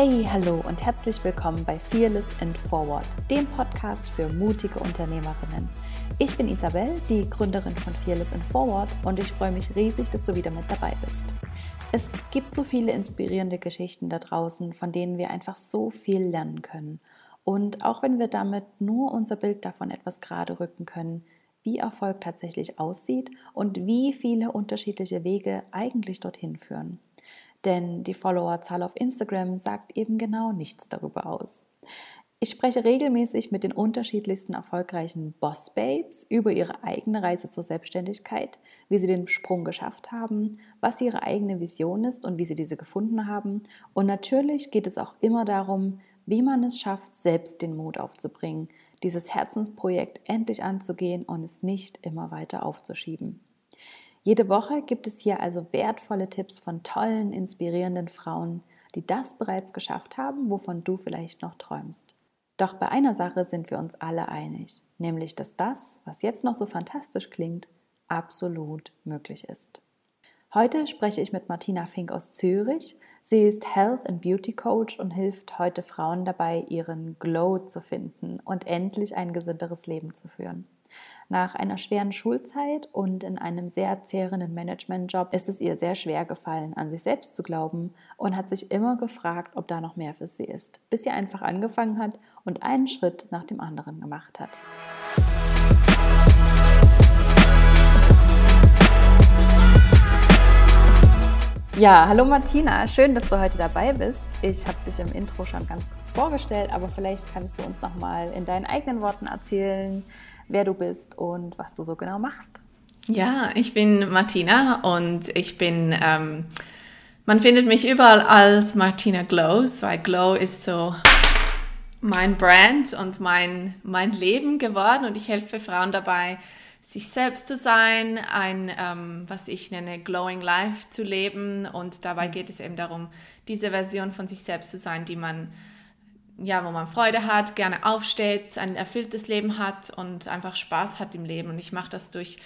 Hey, hallo und herzlich willkommen bei Fearless and Forward, dem Podcast für mutige Unternehmerinnen. Ich bin Isabel, die Gründerin von Fearless and Forward und ich freue mich riesig, dass du wieder mit dabei bist. Es gibt so viele inspirierende Geschichten da draußen, von denen wir einfach so viel lernen können. Und auch wenn wir damit nur unser Bild davon etwas gerade rücken können, wie Erfolg tatsächlich aussieht und wie viele unterschiedliche Wege eigentlich dorthin führen denn die Followerzahl auf Instagram sagt eben genau nichts darüber aus. Ich spreche regelmäßig mit den unterschiedlichsten erfolgreichen Boss Babes über ihre eigene Reise zur Selbstständigkeit, wie sie den Sprung geschafft haben, was ihre eigene Vision ist und wie sie diese gefunden haben. Und natürlich geht es auch immer darum, wie man es schafft, selbst den Mut aufzubringen, dieses Herzensprojekt endlich anzugehen und es nicht immer weiter aufzuschieben. Jede Woche gibt es hier also wertvolle Tipps von tollen, inspirierenden Frauen, die das bereits geschafft haben, wovon du vielleicht noch träumst. Doch bei einer Sache sind wir uns alle einig, nämlich dass das, was jetzt noch so fantastisch klingt, absolut möglich ist. Heute spreche ich mit Martina Fink aus Zürich. Sie ist Health and Beauty Coach und hilft heute Frauen dabei, ihren Glow zu finden und endlich ein gesünderes Leben zu führen. Nach einer schweren Schulzeit und in einem sehr zehrenden Managementjob ist es ihr sehr schwer gefallen, an sich selbst zu glauben und hat sich immer gefragt, ob da noch mehr für sie ist, bis sie einfach angefangen hat und einen Schritt nach dem anderen gemacht hat. Ja, hallo Martina, schön, dass du heute dabei bist. Ich habe dich im Intro schon ganz kurz vorgestellt, aber vielleicht kannst du uns noch mal in deinen eigenen Worten erzählen, wer du bist und was du so genau machst. Ja, ich bin Martina und ich bin, ähm, man findet mich überall als Martina Glows, weil Glow ist so mein Brand und mein, mein Leben geworden und ich helfe Frauen dabei, sich selbst zu sein, ein, ähm, was ich nenne, Glowing Life zu leben und dabei geht es eben darum, diese Version von sich selbst zu sein, die man ja, wo man Freude hat, gerne aufsteht, ein erfülltes Leben hat und einfach Spaß hat im Leben. Und ich mache das durch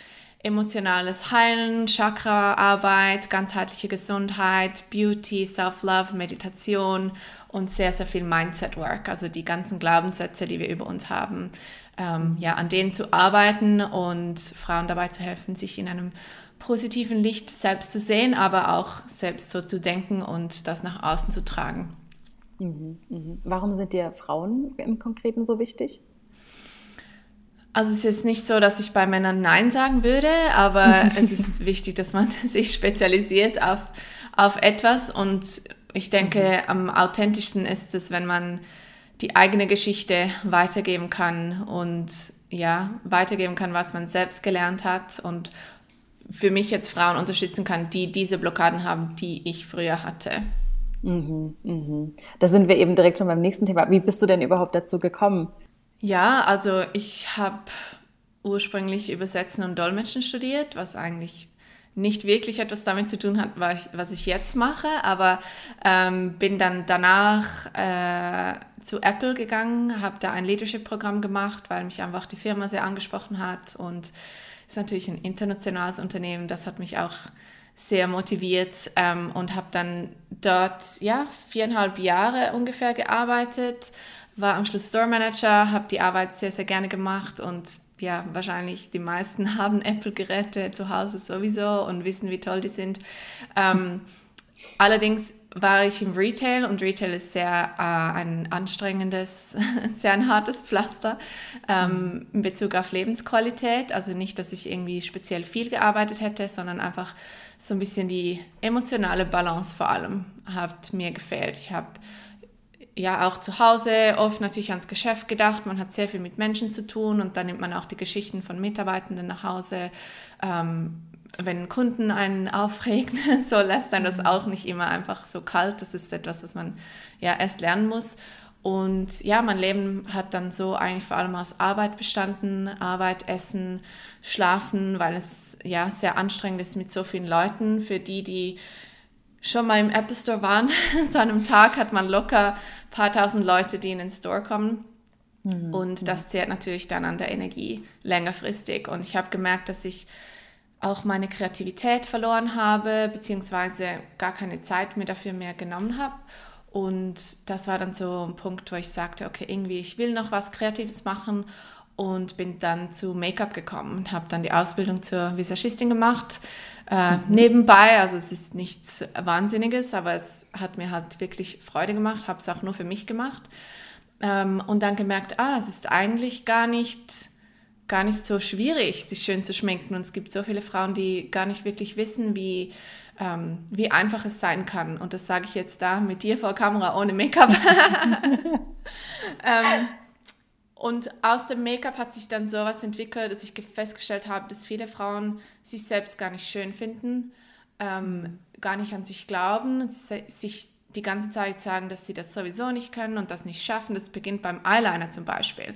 emotionales Heilen, Chakra-Arbeit, ganzheitliche Gesundheit, Beauty, Self-Love, Meditation und sehr, sehr viel Mindset-Work, also die ganzen Glaubenssätze, die wir über uns haben, ähm, ja, an denen zu arbeiten und Frauen dabei zu helfen, sich in einem positiven Licht selbst zu sehen, aber auch selbst so zu denken und das nach außen zu tragen. Mhm, mhm. Warum sind dir Frauen im Konkreten so wichtig? Also es ist nicht so, dass ich bei Männern Nein sagen würde, aber es ist wichtig, dass man sich spezialisiert auf, auf etwas. Und ich denke, mhm. am authentischsten ist es, wenn man die eigene Geschichte weitergeben kann und ja, weitergeben kann, was man selbst gelernt hat und für mich jetzt Frauen unterstützen kann, die diese Blockaden haben, die ich früher hatte. Mhm, mhm. Da sind wir eben direkt schon beim nächsten Thema. Wie bist du denn überhaupt dazu gekommen? Ja, also ich habe ursprünglich Übersetzen und Dolmetschen studiert, was eigentlich nicht wirklich etwas damit zu tun hat, was ich, was ich jetzt mache, aber ähm, bin dann danach äh, zu Apple gegangen, habe da ein Leadership-Programm gemacht, weil mich einfach die Firma sehr angesprochen hat und ist natürlich ein internationales Unternehmen, das hat mich auch sehr motiviert ähm, und habe dann dort ja viereinhalb Jahre ungefähr gearbeitet, war am Schluss Store Manager, habe die Arbeit sehr, sehr gerne gemacht und ja, wahrscheinlich die meisten haben Apple-Geräte zu Hause sowieso und wissen, wie toll die sind. Ähm, allerdings war ich im Retail und Retail ist sehr äh, ein anstrengendes, sehr ein hartes Pflaster ähm, in Bezug auf Lebensqualität. Also nicht, dass ich irgendwie speziell viel gearbeitet hätte, sondern einfach so ein bisschen die emotionale Balance vor allem hat mir gefehlt. Ich habe ja auch zu Hause oft natürlich ans Geschäft gedacht. Man hat sehr viel mit Menschen zu tun und dann nimmt man auch die Geschichten von Mitarbeitenden nach Hause. Ähm, wenn Kunden einen aufregen, so lässt dann das mhm. auch nicht immer einfach so kalt. Das ist etwas, was man ja erst lernen muss. Und ja, mein Leben hat dann so eigentlich vor allem aus Arbeit bestanden. Arbeit, Essen, Schlafen, weil es ja sehr anstrengend ist mit so vielen Leuten. Für die, die schon mal im Apple Store waren, so an einem Tag hat man locker ein paar tausend Leute, die in den Store kommen. Mhm. Und das zehrt natürlich dann an der Energie längerfristig. Und ich habe gemerkt, dass ich auch meine Kreativität verloren habe, beziehungsweise gar keine Zeit mir dafür mehr genommen habe. Und das war dann so ein Punkt, wo ich sagte, okay, irgendwie, ich will noch was Kreatives machen und bin dann zu Make-up gekommen und habe dann die Ausbildung zur Visagistin gemacht. Äh, mhm. Nebenbei, also es ist nichts Wahnsinniges, aber es hat mir halt wirklich Freude gemacht, habe es auch nur für mich gemacht. Ähm, und dann gemerkt, ah, es ist eigentlich gar nicht, gar nicht so schwierig, sich schön zu schminken. Und es gibt so viele Frauen, die gar nicht wirklich wissen, wie, ähm, wie einfach es sein kann. Und das sage ich jetzt da mit dir vor Kamera ohne Make-up. ähm, und aus dem Make-up hat sich dann sowas entwickelt, dass ich festgestellt habe, dass viele Frauen sich selbst gar nicht schön finden, ähm, gar nicht an sich glauben, sich die ganze Zeit sagen, dass sie das sowieso nicht können und das nicht schaffen. Das beginnt beim Eyeliner zum Beispiel.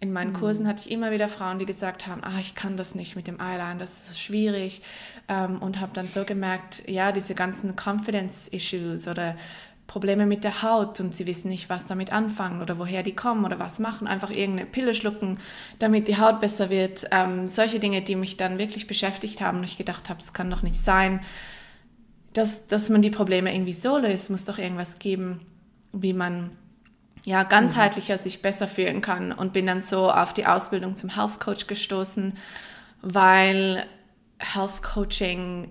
In meinen mhm. Kursen hatte ich immer wieder Frauen, die gesagt haben, ah, ich kann das nicht mit dem Eyeliner, das ist schwierig. Ähm, und habe dann so gemerkt, ja, diese ganzen Confidence-Issues oder Probleme mit der Haut und sie wissen nicht, was damit anfangen oder woher die kommen oder was machen, einfach irgendeine Pille schlucken, damit die Haut besser wird. Ähm, solche Dinge, die mich dann wirklich beschäftigt haben und ich gedacht habe, es kann doch nicht sein, dass, dass man die Probleme irgendwie so löst. muss doch irgendwas geben, wie man ja ganzheitlicher mhm. sich besser fühlen kann und bin dann so auf die Ausbildung zum Health Coach gestoßen, weil Health Coaching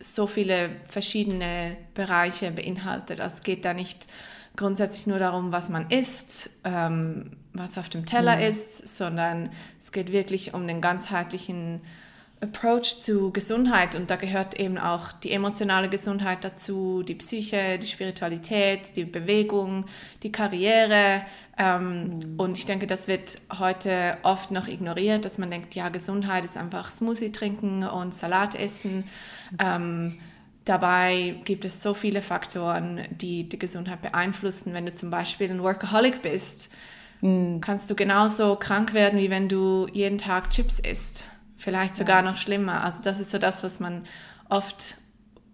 so viele verschiedene Bereiche beinhaltet. Also es geht da nicht grundsätzlich nur darum, was man isst, ähm, was auf dem Teller mhm. ist, sondern es geht wirklich um den ganzheitlichen Approach zu Gesundheit und da gehört eben auch die emotionale Gesundheit dazu, die Psyche, die Spiritualität, die Bewegung, die Karriere. Ähm, mhm. Und ich denke, das wird heute oft noch ignoriert, dass man denkt, ja, Gesundheit ist einfach Smoothie trinken und Salat essen. Ähm, dabei gibt es so viele Faktoren, die die Gesundheit beeinflussen. Wenn du zum Beispiel ein Workaholic bist, mhm. kannst du genauso krank werden, wie wenn du jeden Tag Chips isst. Vielleicht sogar ja. noch schlimmer. Also das ist so das, was man oft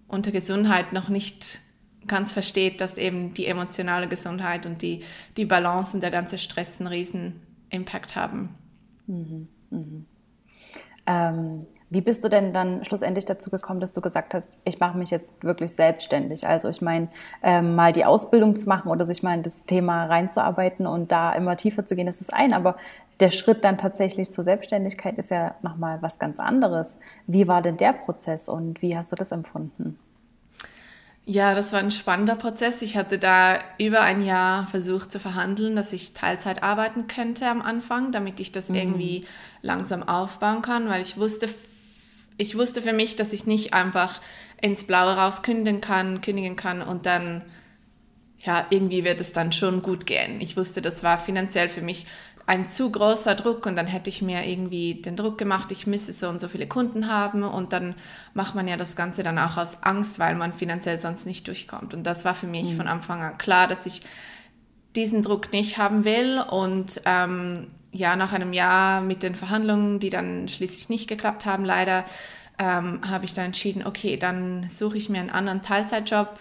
unter Gesundheit noch nicht ganz versteht, dass eben die emotionale Gesundheit und die, die Balance und der ganze Stress einen riesen Impact haben. Mhm, mhm. Ähm, wie bist du denn dann schlussendlich dazu gekommen, dass du gesagt hast, ich mache mich jetzt wirklich selbstständig? Also ich meine, ähm, mal die Ausbildung zu machen oder sich mal in das Thema reinzuarbeiten und da immer tiefer zu gehen, das ist ein. Aber der Schritt dann tatsächlich zur Selbstständigkeit ist ja nochmal was ganz anderes. Wie war denn der Prozess und wie hast du das empfunden? Ja, das war ein spannender Prozess. Ich hatte da über ein Jahr versucht zu verhandeln, dass ich Teilzeit arbeiten könnte am Anfang, damit ich das mhm. irgendwie langsam aufbauen kann, weil ich wusste, ich wusste für mich, dass ich nicht einfach ins Blaue raus kündigen kann, kündigen kann und dann, ja, irgendwie wird es dann schon gut gehen. Ich wusste, das war finanziell für mich ein zu großer Druck und dann hätte ich mir irgendwie den Druck gemacht, ich müsse so und so viele Kunden haben und dann macht man ja das Ganze dann auch aus Angst, weil man finanziell sonst nicht durchkommt. Und das war für mich mhm. von Anfang an klar, dass ich diesen Druck nicht haben will und ähm, ja, nach einem Jahr mit den Verhandlungen, die dann schließlich nicht geklappt haben, leider, ähm, habe ich dann entschieden, okay, dann suche ich mir einen anderen Teilzeitjob,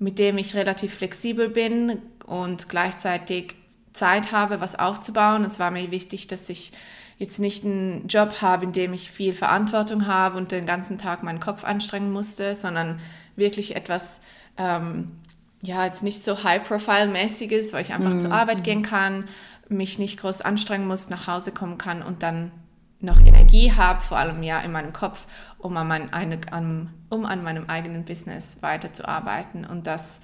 mit dem ich relativ flexibel bin und gleichzeitig Zeit habe, was aufzubauen. Es war mir wichtig, dass ich jetzt nicht einen Job habe, in dem ich viel Verantwortung habe und den ganzen Tag meinen Kopf anstrengen musste, sondern wirklich etwas, ähm, ja, jetzt nicht so high-profile-mäßiges, weil ich einfach mhm. zur Arbeit gehen kann, mich nicht groß anstrengen muss, nach Hause kommen kann und dann noch Energie habe, vor allem ja in meinem Kopf, um an, mein, eine, an, um an meinem eigenen Business weiterzuarbeiten. Und das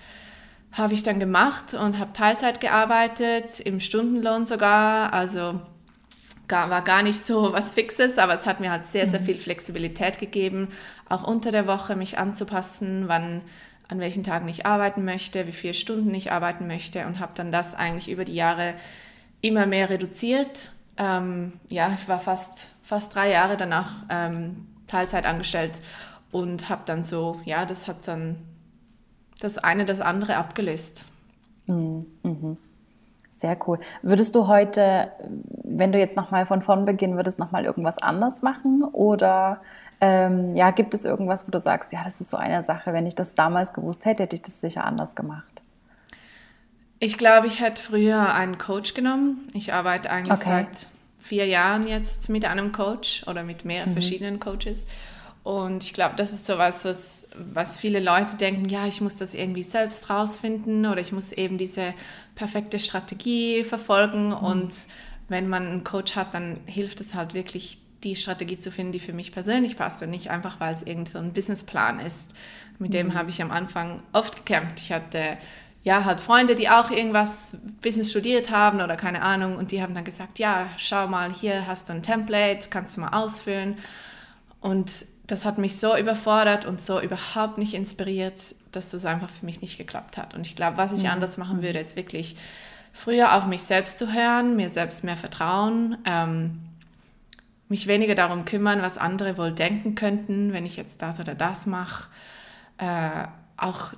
habe ich dann gemacht und habe Teilzeit gearbeitet, im Stundenlohn sogar. Also gar, war gar nicht so was Fixes, aber es hat mir halt sehr, sehr mhm. viel Flexibilität gegeben, auch unter der Woche mich anzupassen, wann an welchen Tagen ich arbeiten möchte, wie viele Stunden ich arbeiten möchte und habe dann das eigentlich über die Jahre immer mehr reduziert. Ähm, ja, ich war fast, fast drei Jahre danach ähm, Teilzeit angestellt und habe dann so, ja, das hat dann das eine das andere abgelöst. Mhm. mhm. Sehr cool. Würdest du heute, wenn du jetzt nochmal von vorn beginnen würdest, nochmal irgendwas anders machen? Oder ähm, ja, gibt es irgendwas, wo du sagst, ja, das ist so eine Sache, wenn ich das damals gewusst hätte, hätte ich das sicher anders gemacht? Ich glaube, ich hätte früher einen Coach genommen. Ich arbeite eigentlich okay. seit vier Jahren jetzt mit einem Coach oder mit mehreren mhm. verschiedenen Coaches. Und ich glaube, das ist so was, was, was viele Leute denken, ja, ich muss das irgendwie selbst rausfinden oder ich muss eben diese perfekte Strategie verfolgen. Mhm. Und wenn man einen Coach hat, dann hilft es halt wirklich, die Strategie zu finden, die für mich persönlich passt und nicht einfach, weil es irgend so ein Businessplan ist. Mit dem mhm. habe ich am Anfang oft gekämpft. Ich hatte ja halt Freunde, die auch irgendwas Business studiert haben oder keine Ahnung und die haben dann gesagt, ja, schau mal, hier hast du ein Template, kannst du mal ausfüllen. Und das hat mich so überfordert und so überhaupt nicht inspiriert, dass das einfach für mich nicht geklappt hat. Und ich glaube, was ich ja. anders machen würde, ist wirklich früher auf mich selbst zu hören, mir selbst mehr vertrauen, ähm, mich weniger darum kümmern, was andere wohl denken könnten, wenn ich jetzt das oder das mache. Äh, auch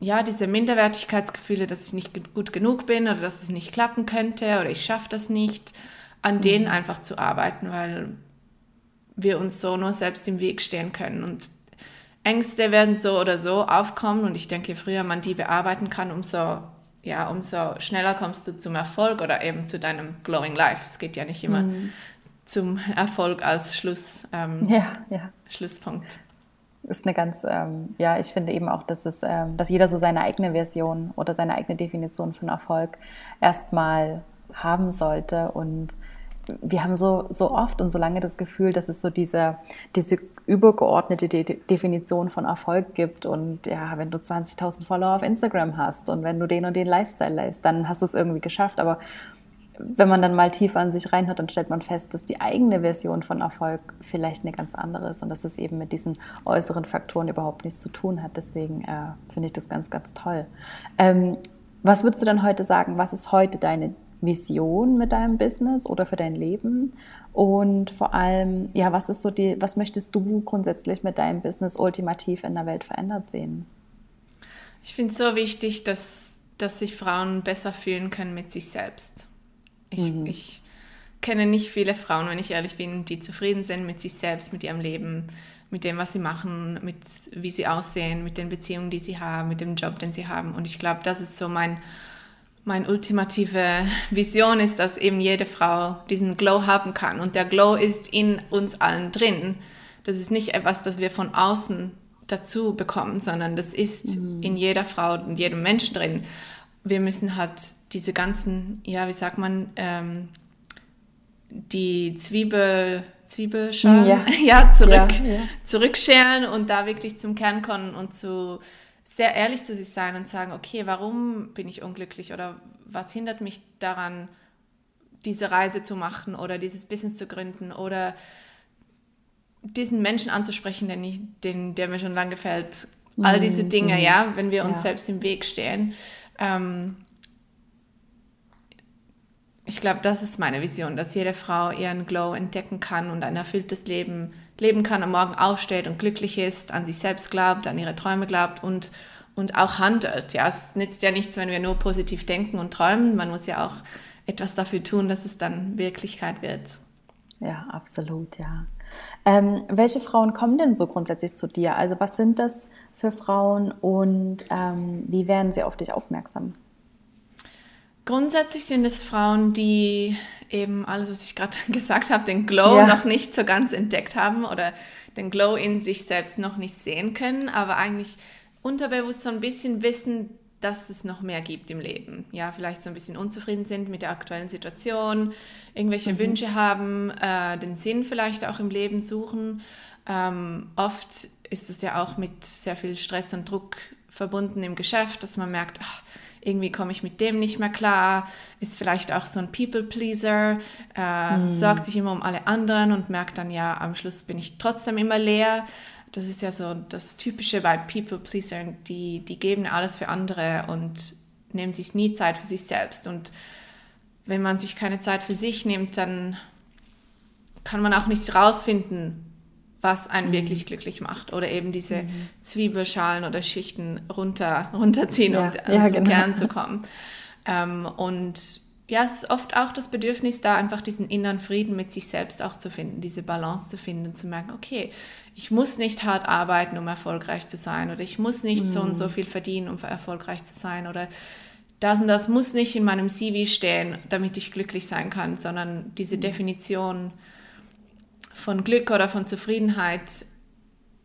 ja, diese Minderwertigkeitsgefühle, dass ich nicht gut genug bin oder dass es nicht klappen könnte oder ich schaffe das nicht, an mhm. denen einfach zu arbeiten, weil wir uns so nur selbst im Weg stehen können. Und Ängste werden so oder so aufkommen und ich denke, je früher man die bearbeiten kann, umso, ja, umso schneller kommst du zum Erfolg oder eben zu deinem Glowing Life. Es geht ja nicht immer mhm. zum Erfolg als Schluss, ähm, ja, ja. Schlusspunkt ist eine ganz, ähm, ja, ich finde eben auch, dass es, ähm, dass jeder so seine eigene Version oder seine eigene Definition von Erfolg erstmal haben sollte. Und wir haben so, so oft und so lange das Gefühl, dass es so diese, diese übergeordnete De Definition von Erfolg gibt. Und ja, wenn du 20.000 Follower auf Instagram hast und wenn du den und den Lifestyle lässt, dann hast du es irgendwie geschafft. Aber wenn man dann mal tiefer an sich reinhört, dann stellt man fest, dass die eigene Version von Erfolg vielleicht eine ganz andere ist und dass es eben mit diesen äußeren Faktoren überhaupt nichts zu tun hat. Deswegen äh, finde ich das ganz, ganz toll. Ähm, was würdest du dann heute sagen? Was ist heute deine Vision mit deinem Business oder für dein Leben? Und vor allem, ja, was ist so die, was möchtest du grundsätzlich mit deinem Business ultimativ in der Welt verändert sehen? Ich finde es so wichtig, dass, dass sich Frauen besser fühlen können mit sich selbst. Ich, mhm. ich kenne nicht viele Frauen, wenn ich ehrlich bin, die zufrieden sind mit sich selbst, mit ihrem Leben, mit dem, was sie machen, mit wie sie aussehen, mit den Beziehungen, die sie haben, mit dem Job, den sie haben. Und ich glaube, das ist so mein, meine ultimative Vision ist, dass eben jede Frau diesen Glow haben kann. Und der Glow ist in uns allen drin. Das ist nicht etwas, das wir von außen dazu bekommen, sondern das ist mhm. in jeder Frau und jedem Menschen drin. Wir müssen halt diese ganzen, ja, wie sagt man, ähm, die Zwiebel, Zwiebelschalen ja. ja, zurück, ja, ja. zurückscheren und da wirklich zum Kern kommen und zu sehr ehrlich zu sich sein und sagen, okay, warum bin ich unglücklich oder was hindert mich daran, diese Reise zu machen oder dieses Business zu gründen oder diesen Menschen anzusprechen, den ich, den, der mir schon lange gefällt. All mhm, diese Dinge, mhm. ja, wenn wir uns selbst im Weg stehen. Ähm, ich glaube, das ist meine Vision, dass jede Frau ihren Glow entdecken kann und ein erfülltes Leben leben kann, am Morgen aufsteht und glücklich ist, an sich selbst glaubt, an ihre Träume glaubt und, und auch handelt. Ja, es nützt ja nichts, wenn wir nur positiv denken und träumen. Man muss ja auch etwas dafür tun, dass es dann Wirklichkeit wird. Ja, absolut, ja. Ähm, welche Frauen kommen denn so grundsätzlich zu dir? Also was sind das für Frauen und ähm, wie werden sie auf dich aufmerksam? Grundsätzlich sind es Frauen, die eben alles, was ich gerade gesagt habe, den Glow ja. noch nicht so ganz entdeckt haben oder den Glow in sich selbst noch nicht sehen können, aber eigentlich unterbewusst so ein bisschen wissen, dass es noch mehr gibt im Leben. Ja, vielleicht so ein bisschen unzufrieden sind mit der aktuellen Situation, irgendwelche mhm. Wünsche haben, äh, den Sinn vielleicht auch im Leben suchen. Ähm, oft ist es ja auch mit sehr viel Stress und Druck verbunden im Geschäft, dass man merkt, ach, irgendwie komme ich mit dem nicht mehr klar, ist vielleicht auch so ein People-Pleaser, äh, mm. sorgt sich immer um alle anderen und merkt dann, ja, am Schluss bin ich trotzdem immer leer. Das ist ja so das Typische bei People-Pleasern, die, die geben alles für andere und nehmen sich nie Zeit für sich selbst. Und wenn man sich keine Zeit für sich nimmt, dann kann man auch nicht rausfinden, was einen mhm. wirklich glücklich macht. Oder eben diese mhm. Zwiebelschalen oder Schichten runter, runterziehen, ja. um ja, zum genau. Kern zu kommen. Ähm, und ja, es ist oft auch das Bedürfnis, da einfach diesen inneren Frieden mit sich selbst auch zu finden, diese Balance zu finden, zu merken, okay, ich muss nicht hart arbeiten, um erfolgreich zu sein, oder ich muss nicht mhm. so und so mhm. viel verdienen, um erfolgreich zu sein, oder das und das muss nicht in meinem CV stehen, damit ich glücklich sein kann, sondern diese mhm. Definition von Glück oder von Zufriedenheit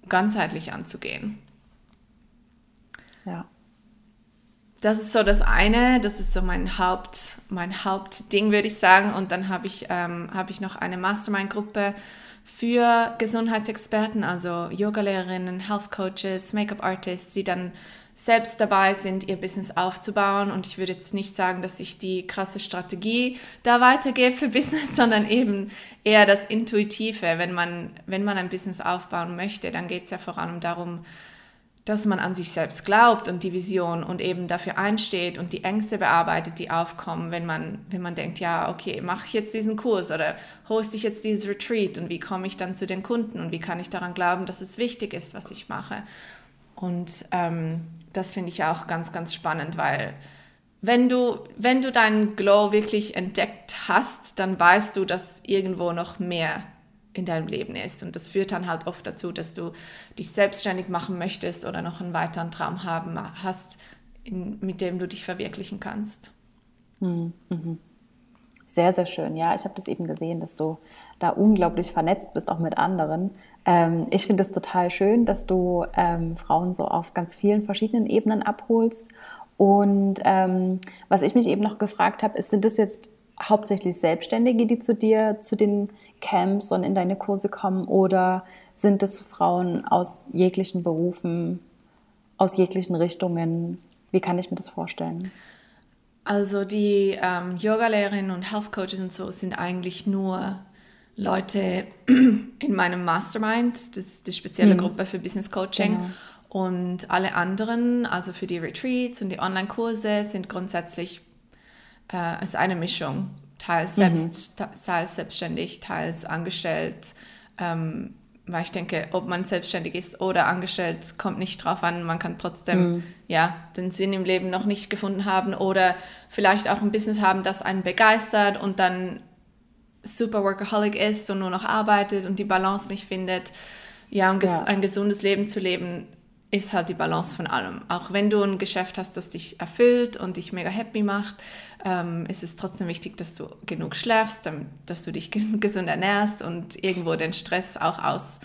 ganzheitlich anzugehen. Ja. Das ist so das eine, das ist so mein Haupt, mein Hauptding, würde ich sagen. Und dann habe ich, ähm, hab ich noch eine Mastermind-Gruppe für Gesundheitsexperten, also Yogalehrerinnen, Health Coaches, Make-up-Artists, die dann selbst dabei sind, ihr Business aufzubauen. Und ich würde jetzt nicht sagen, dass ich die krasse Strategie da weitergebe für Business, sondern eben eher das Intuitive. Wenn man, wenn man ein Business aufbauen möchte, dann geht es ja vor allem darum, dass man an sich selbst glaubt und die Vision und eben dafür einsteht und die Ängste bearbeitet, die aufkommen, wenn man, wenn man denkt, ja, okay, mache ich jetzt diesen Kurs oder hoste ich jetzt dieses Retreat und wie komme ich dann zu den Kunden und wie kann ich daran glauben, dass es wichtig ist, was ich mache. Und ähm, das finde ich auch ganz, ganz spannend, weil wenn du, wenn du deinen Glow wirklich entdeckt hast, dann weißt du, dass irgendwo noch mehr in deinem Leben ist. Und das führt dann halt oft dazu, dass du dich selbstständig machen möchtest oder noch einen weiteren Traum haben hast, in, mit dem du dich verwirklichen kannst. Mhm. Sehr, sehr schön. Ja, ich habe das eben gesehen, dass du da unglaublich vernetzt bist, auch mit anderen. Ähm, ich finde es total schön, dass du ähm, Frauen so auf ganz vielen verschiedenen Ebenen abholst. Und ähm, was ich mich eben noch gefragt habe, ist, sind das jetzt hauptsächlich Selbstständige, die zu dir, zu den Camps und in deine Kurse kommen oder sind es Frauen aus jeglichen Berufen, aus jeglichen Richtungen? Wie kann ich mir das vorstellen? Also die ähm, Yoga-Lehrerinnen und Health Coaches und so sind eigentlich nur Leute in meinem Mastermind, das ist die spezielle mhm. Gruppe für Business Coaching. Genau. Und alle anderen, also für die Retreats und die Online-Kurse, sind grundsätzlich äh, ist eine Mischung teils, mhm. selbst, teils selbstständig, teils angestellt. Ähm, weil ich denke, ob man selbstständig ist oder angestellt, kommt nicht drauf an. Man kann trotzdem mhm. ja, den Sinn im Leben noch nicht gefunden haben oder vielleicht auch ein Business haben, das einen begeistert und dann super Workaholic ist und nur noch arbeitet und die Balance nicht findet. Ja, um ja. ein gesundes Leben zu leben, ist halt die Balance von allem. Auch wenn du ein Geschäft hast, das dich erfüllt und dich mega happy macht, ähm, ist es trotzdem wichtig, dass du genug schläfst, dass du dich gesund ernährst und irgendwo den Stress auch aus,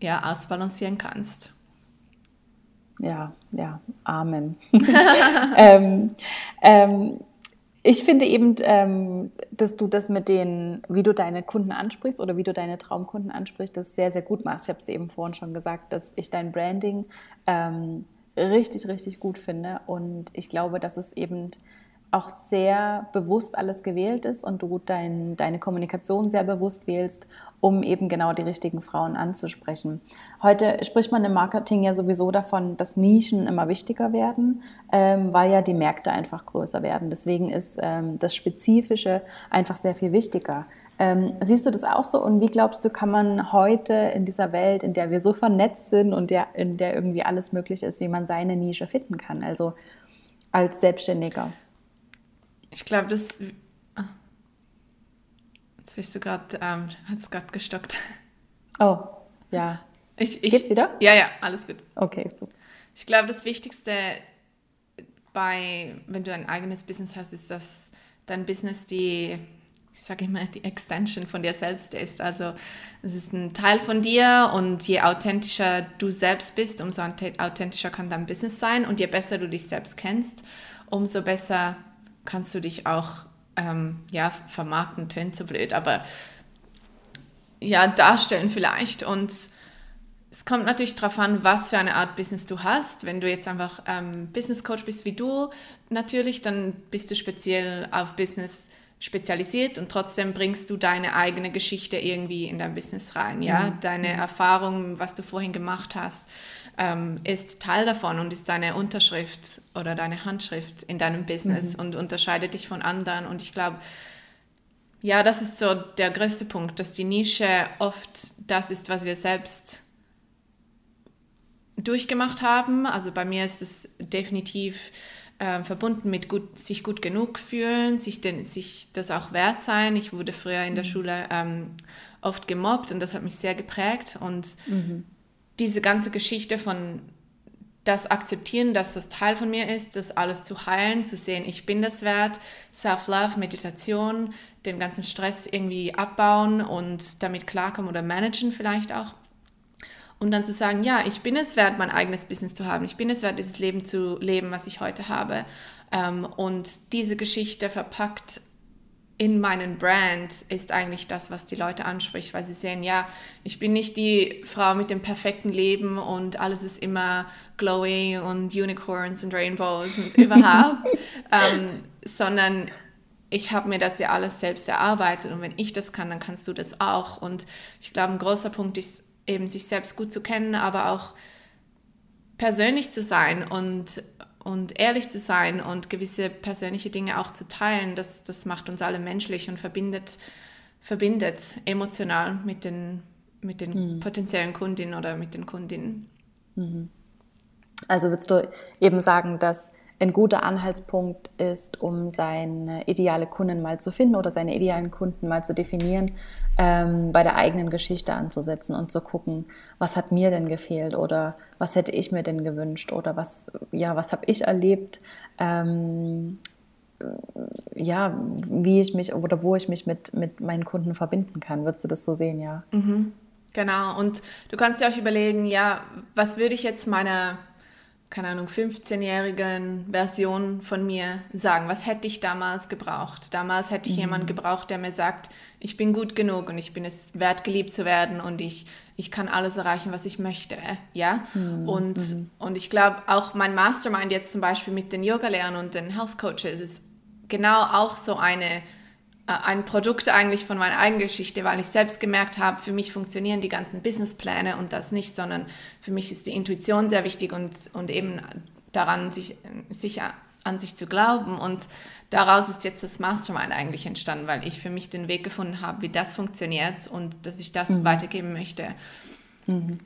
ja, ausbalancieren kannst. Ja, ja, Amen. ähm, ähm, ich finde eben, ähm, dass du das mit den, wie du deine Kunden ansprichst oder wie du deine Traumkunden ansprichst, das sehr, sehr gut machst. Ich habe es eben vorhin schon gesagt, dass ich dein Branding ähm, richtig, richtig gut finde. Und ich glaube, dass es eben auch sehr bewusst alles gewählt ist und du dein, deine Kommunikation sehr bewusst wählst, um eben genau die richtigen Frauen anzusprechen. Heute spricht man im Marketing ja sowieso davon, dass Nischen immer wichtiger werden, ähm, weil ja die Märkte einfach größer werden. Deswegen ist ähm, das Spezifische einfach sehr viel wichtiger. Ähm, siehst du das auch so? Und wie glaubst du, kann man heute in dieser Welt, in der wir so vernetzt sind und der, in der irgendwie alles möglich ist, wie man seine Nische finden kann? Also als Selbstständiger. Ich glaube, das. Ah. Jetzt bist du gerade, ähm, hat es gerade gestockt. Oh, ja. Ich, ich, Geht's wieder? Ja, ja, alles gut. Okay, so. Ich glaube, das Wichtigste bei, wenn du ein eigenes Business hast, ist, dass dein Business die, ich sage immer, die Extension von dir selbst ist. Also es ist ein Teil von dir und je authentischer du selbst bist, umso authentischer kann dein Business sein und je besser du dich selbst kennst, umso besser kannst du dich auch ähm, ja, vermarkten, tönt so blöd, aber ja, darstellen vielleicht. Und es kommt natürlich darauf an, was für eine Art Business du hast. Wenn du jetzt einfach ähm, Business Coach bist wie du, natürlich, dann bist du speziell auf Business spezialisiert und trotzdem bringst du deine eigene Geschichte irgendwie in dein Business rein, ja, mhm. deine mhm. Erfahrungen, was du vorhin gemacht hast ähm, ist Teil davon und ist deine Unterschrift oder deine Handschrift in deinem Business mhm. und unterscheidet dich von anderen. Und ich glaube, ja, das ist so der größte Punkt, dass die Nische oft das ist, was wir selbst durchgemacht haben. Also bei mir ist es definitiv äh, verbunden mit gut, sich gut genug fühlen, sich, den, sich das auch wert sein. Ich wurde früher in der mhm. Schule ähm, oft gemobbt und das hat mich sehr geprägt und mhm diese ganze Geschichte von das akzeptieren, dass das Teil von mir ist, das alles zu heilen, zu sehen, ich bin das wert, Self-Love, Meditation, den ganzen Stress irgendwie abbauen und damit klarkommen oder managen vielleicht auch. Und dann zu sagen, ja, ich bin es wert, mein eigenes Business zu haben. Ich bin es wert, dieses Leben zu leben, was ich heute habe. Ähm, und diese Geschichte verpackt in meinen Brand ist eigentlich das, was die Leute anspricht, weil sie sehen, ja, ich bin nicht die Frau mit dem perfekten Leben und alles ist immer glowy und Unicorns und Rainbows und überhaupt, ähm, sondern ich habe mir das ja alles selbst erarbeitet und wenn ich das kann, dann kannst du das auch. Und ich glaube, ein großer Punkt ist eben, sich selbst gut zu kennen, aber auch persönlich zu sein und und ehrlich zu sein und gewisse persönliche Dinge auch zu teilen, das, das macht uns alle menschlich und verbindet, verbindet emotional mit den, mit den mhm. potenziellen Kundinnen oder mit den Kundinnen. Mhm. Also würdest du eben sagen, dass ein guter Anhaltspunkt ist, um seine ideale Kunden mal zu finden oder seine idealen Kunden mal zu definieren, ähm, bei der eigenen Geschichte anzusetzen und zu gucken, was hat mir denn gefehlt oder was hätte ich mir denn gewünscht oder was, ja, was habe ich erlebt, ähm, ja, wie ich mich oder wo ich mich mit, mit meinen Kunden verbinden kann. Würdest du das so sehen, ja? Mhm. Genau. Und du kannst dir auch überlegen, ja, was würde ich jetzt meiner keine Ahnung, 15-jährigen Version von mir sagen? Was hätte ich damals gebraucht? Damals hätte ich mhm. jemanden gebraucht, der mir sagt, ich bin gut genug und ich bin es wert, geliebt zu werden und ich, ich kann alles erreichen, was ich möchte. Ja? Mhm. Und, mhm. und ich glaube, auch mein Mastermind jetzt zum Beispiel mit den Yoga-Lehrern und den Health Coaches ist genau auch so eine ein Produkt eigentlich von meiner eigenen Geschichte, weil ich selbst gemerkt habe, für mich funktionieren die ganzen Businesspläne und das nicht, sondern für mich ist die Intuition sehr wichtig und, und eben daran, sich, sich an sich zu glauben. Und daraus ist jetzt das Mastermind eigentlich entstanden, weil ich für mich den Weg gefunden habe, wie das funktioniert und dass ich das mhm. weitergeben möchte. Mhm.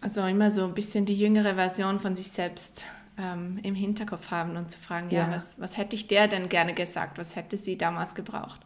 Also immer so ein bisschen die jüngere Version von sich selbst ähm, im Hinterkopf haben und zu fragen, ja, ja was, was hätte ich der denn gerne gesagt? Was hätte sie damals gebraucht?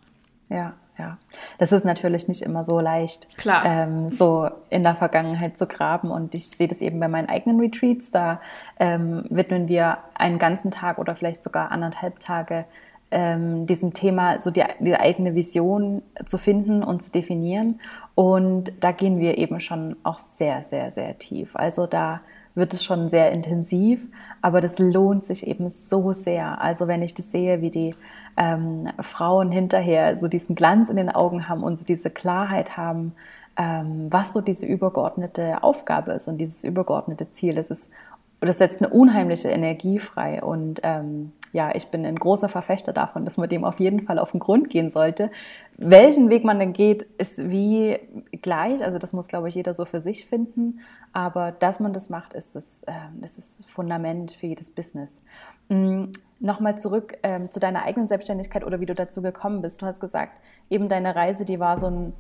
Ja, ja. Das ist natürlich nicht immer so leicht, Klar. Ähm, so in der Vergangenheit zu graben. Und ich sehe das eben bei meinen eigenen Retreats. Da ähm, widmen wir einen ganzen Tag oder vielleicht sogar anderthalb Tage ähm, diesem Thema, so die, die eigene Vision zu finden und zu definieren. Und da gehen wir eben schon auch sehr, sehr, sehr tief. Also da wird es schon sehr intensiv, aber das lohnt sich eben so sehr. Also wenn ich das sehe, wie die ähm, Frauen hinterher so diesen Glanz in den Augen haben und so diese Klarheit haben, ähm, was so diese übergeordnete Aufgabe ist und dieses übergeordnete Ziel. Das ist, das setzt eine unheimliche Energie frei und ähm, ja, ich bin ein großer Verfechter davon, dass man dem auf jeden Fall auf den Grund gehen sollte. Welchen Weg man dann geht, ist wie gleich. Also das muss, glaube ich, jeder so für sich finden. Aber dass man das macht, ist das, äh, ist das Fundament für jedes Business. Mhm. Nochmal zurück ähm, zu deiner eigenen Selbstständigkeit oder wie du dazu gekommen bist. Du hast gesagt, eben deine Reise, die war so ein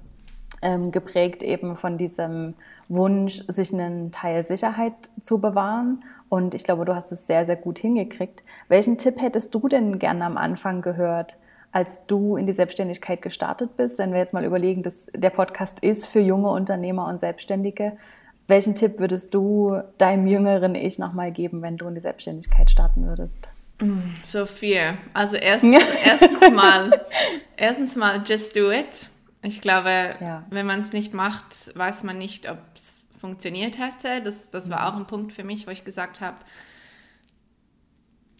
ähm, geprägt eben von diesem Wunsch, sich einen Teil Sicherheit zu bewahren. Und ich glaube, du hast es sehr, sehr gut hingekriegt. Welchen Tipp hättest du denn gerne am Anfang gehört, als du in die Selbstständigkeit gestartet bist? Wenn wir jetzt mal überlegen, dass der Podcast ist für junge Unternehmer und Selbstständige. Welchen Tipp würdest du deinem jüngeren Ich nochmal geben, wenn du in die Selbstständigkeit starten würdest? Mm, so viel. Also erstens, erstens mal, erstens mal, just do it. Ich glaube, ja. wenn man es nicht macht, weiß man nicht, ob es funktioniert hätte. Das, das war auch ein Punkt für mich, wo ich gesagt habe,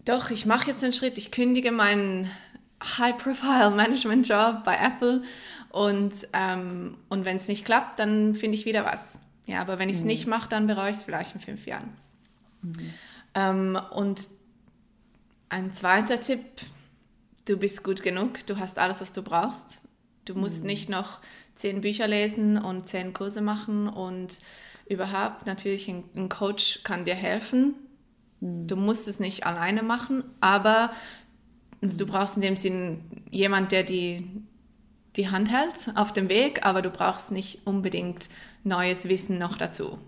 doch, ich mache jetzt einen Schritt, ich kündige meinen High-Profile-Management-Job bei Apple und, ähm, und wenn es nicht klappt, dann finde ich wieder was. Ja, aber wenn ich es mhm. nicht mache, dann bereue ich es vielleicht in fünf Jahren. Mhm. Ähm, und ein zweiter Tipp, du bist gut genug, du hast alles, was du brauchst. Du musst mhm. nicht noch zehn Bücher lesen und zehn Kurse machen und überhaupt natürlich ein, ein Coach kann dir helfen. Mhm. Du musst es nicht alleine machen, aber du brauchst in dem Sinn jemand, der die, die Hand hält auf dem Weg, aber du brauchst nicht unbedingt neues Wissen noch dazu.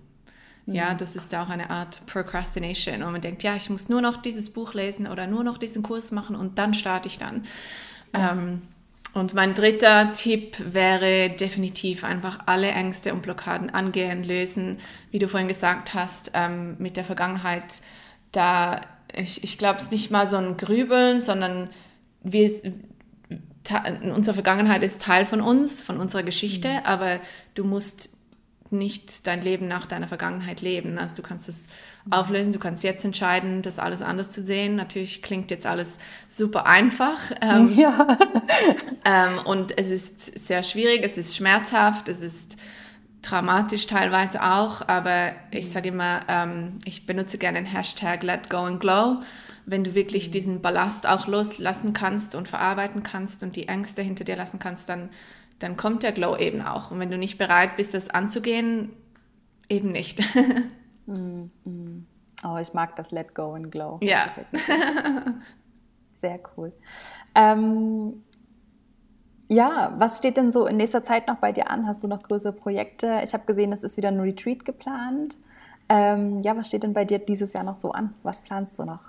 Ja, mhm. das ist auch eine Art Procrastination. Und man denkt, ja, ich muss nur noch dieses Buch lesen oder nur noch diesen Kurs machen und dann starte ich dann. Ja. Ähm, und mein dritter Tipp wäre definitiv einfach alle Ängste und Blockaden angehen, lösen. Wie du vorhin gesagt hast, ähm, mit der Vergangenheit, da, ich, ich glaube, es ist nicht mal so ein Grübeln, sondern wir, unsere Vergangenheit ist Teil von uns, von unserer Geschichte, mhm. aber du musst nicht dein Leben nach deiner Vergangenheit leben. Also du kannst es auflösen, du kannst jetzt entscheiden, das alles anders zu sehen. Natürlich klingt jetzt alles super einfach. Ähm, ja. ähm, und es ist sehr schwierig, es ist schmerzhaft, es ist dramatisch teilweise auch, aber ich sage immer, ähm, ich benutze gerne den Hashtag Let Go and Glow. Wenn du wirklich diesen Ballast auch loslassen kannst und verarbeiten kannst und die Ängste hinter dir lassen kannst, dann, dann kommt der Glow eben auch. Und wenn du nicht bereit bist, das anzugehen, eben nicht. Mm, mm. Oh, ich mag das Let Go and Glow. Ja. Sehr cool. Ähm, ja, was steht denn so in nächster Zeit noch bei dir an? Hast du noch größere Projekte? Ich habe gesehen, es ist wieder ein Retreat geplant. Ähm, ja, was steht denn bei dir dieses Jahr noch so an? Was planst du noch?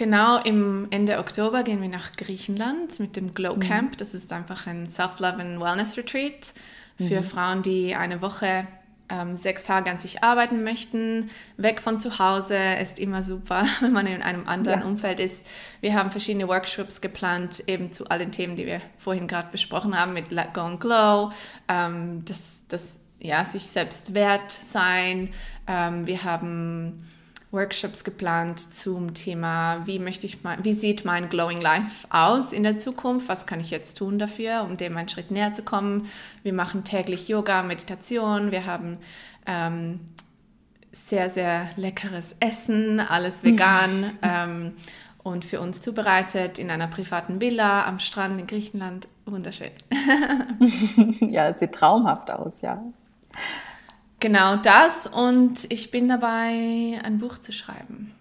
Genau, im Ende Oktober gehen wir nach Griechenland mit dem Glow mhm. Camp. Das ist einfach ein Self-Love and Wellness Retreat für mhm. Frauen, die eine Woche ähm, sechs Tage an sich arbeiten möchten, weg von zu Hause, ist immer super, wenn man in einem anderen ja. Umfeld ist. Wir haben verschiedene Workshops geplant, eben zu all den Themen, die wir vorhin gerade besprochen haben, mit Let Go and Glow, ähm, das, das ja, sich selbst wert sein. Ähm, wir haben Workshops geplant zum Thema, wie möchte ich mein, wie sieht mein Glowing Life aus in der Zukunft? Was kann ich jetzt tun dafür, um dem einen Schritt näher zu kommen? Wir machen täglich Yoga, Meditation. Wir haben ähm, sehr, sehr leckeres Essen, alles vegan ähm, und für uns zubereitet in einer privaten Villa am Strand in Griechenland. Wunderschön. ja, es sieht traumhaft aus, ja. Genau das und ich bin dabei, ein Buch zu schreiben.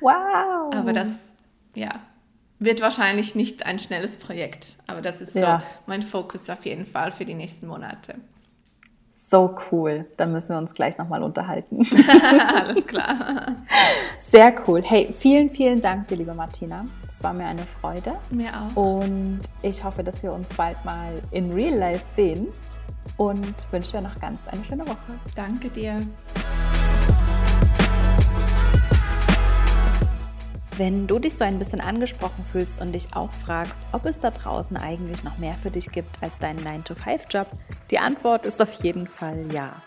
Wow! Aber das, ja, wird wahrscheinlich nicht ein schnelles Projekt, aber das ist so ja. mein Fokus auf jeden Fall für die nächsten Monate. So cool. Dann müssen wir uns gleich nochmal unterhalten. Alles klar. Sehr cool. Hey, vielen, vielen Dank dir, liebe Martina. Es war mir eine Freude. Mir auch. Und ich hoffe, dass wir uns bald mal in Real Life sehen und wünsche dir noch ganz eine schöne Woche. Danke dir. Wenn du dich so ein bisschen angesprochen fühlst und dich auch fragst, ob es da draußen eigentlich noch mehr für dich gibt als deinen 9-to-5-Job, die Antwort ist auf jeden Fall ja.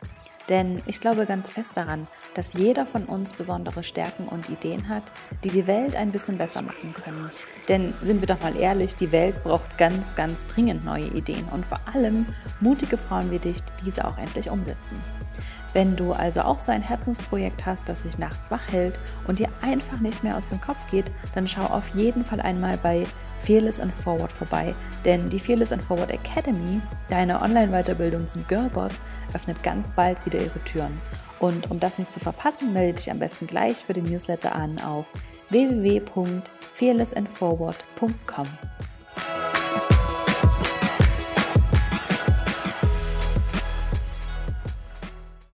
Denn ich glaube ganz fest daran, dass jeder von uns besondere Stärken und Ideen hat, die die Welt ein bisschen besser machen können. Denn sind wir doch mal ehrlich, die Welt braucht ganz, ganz dringend neue Ideen und vor allem mutige Frauen wie dich, die diese auch endlich umsetzen. Wenn du also auch so ein Herzensprojekt hast, das sich nachts wach hält und dir einfach nicht mehr aus dem Kopf geht, dann schau auf jeden Fall einmal bei Fearless and Forward vorbei, denn die Fearless and Forward Academy, deine Online-Weiterbildung zum Girlboss, öffnet ganz bald wieder ihre Türen. Und um das nicht zu verpassen, melde dich am besten gleich für den Newsletter an auf www.fearlessandforward.com.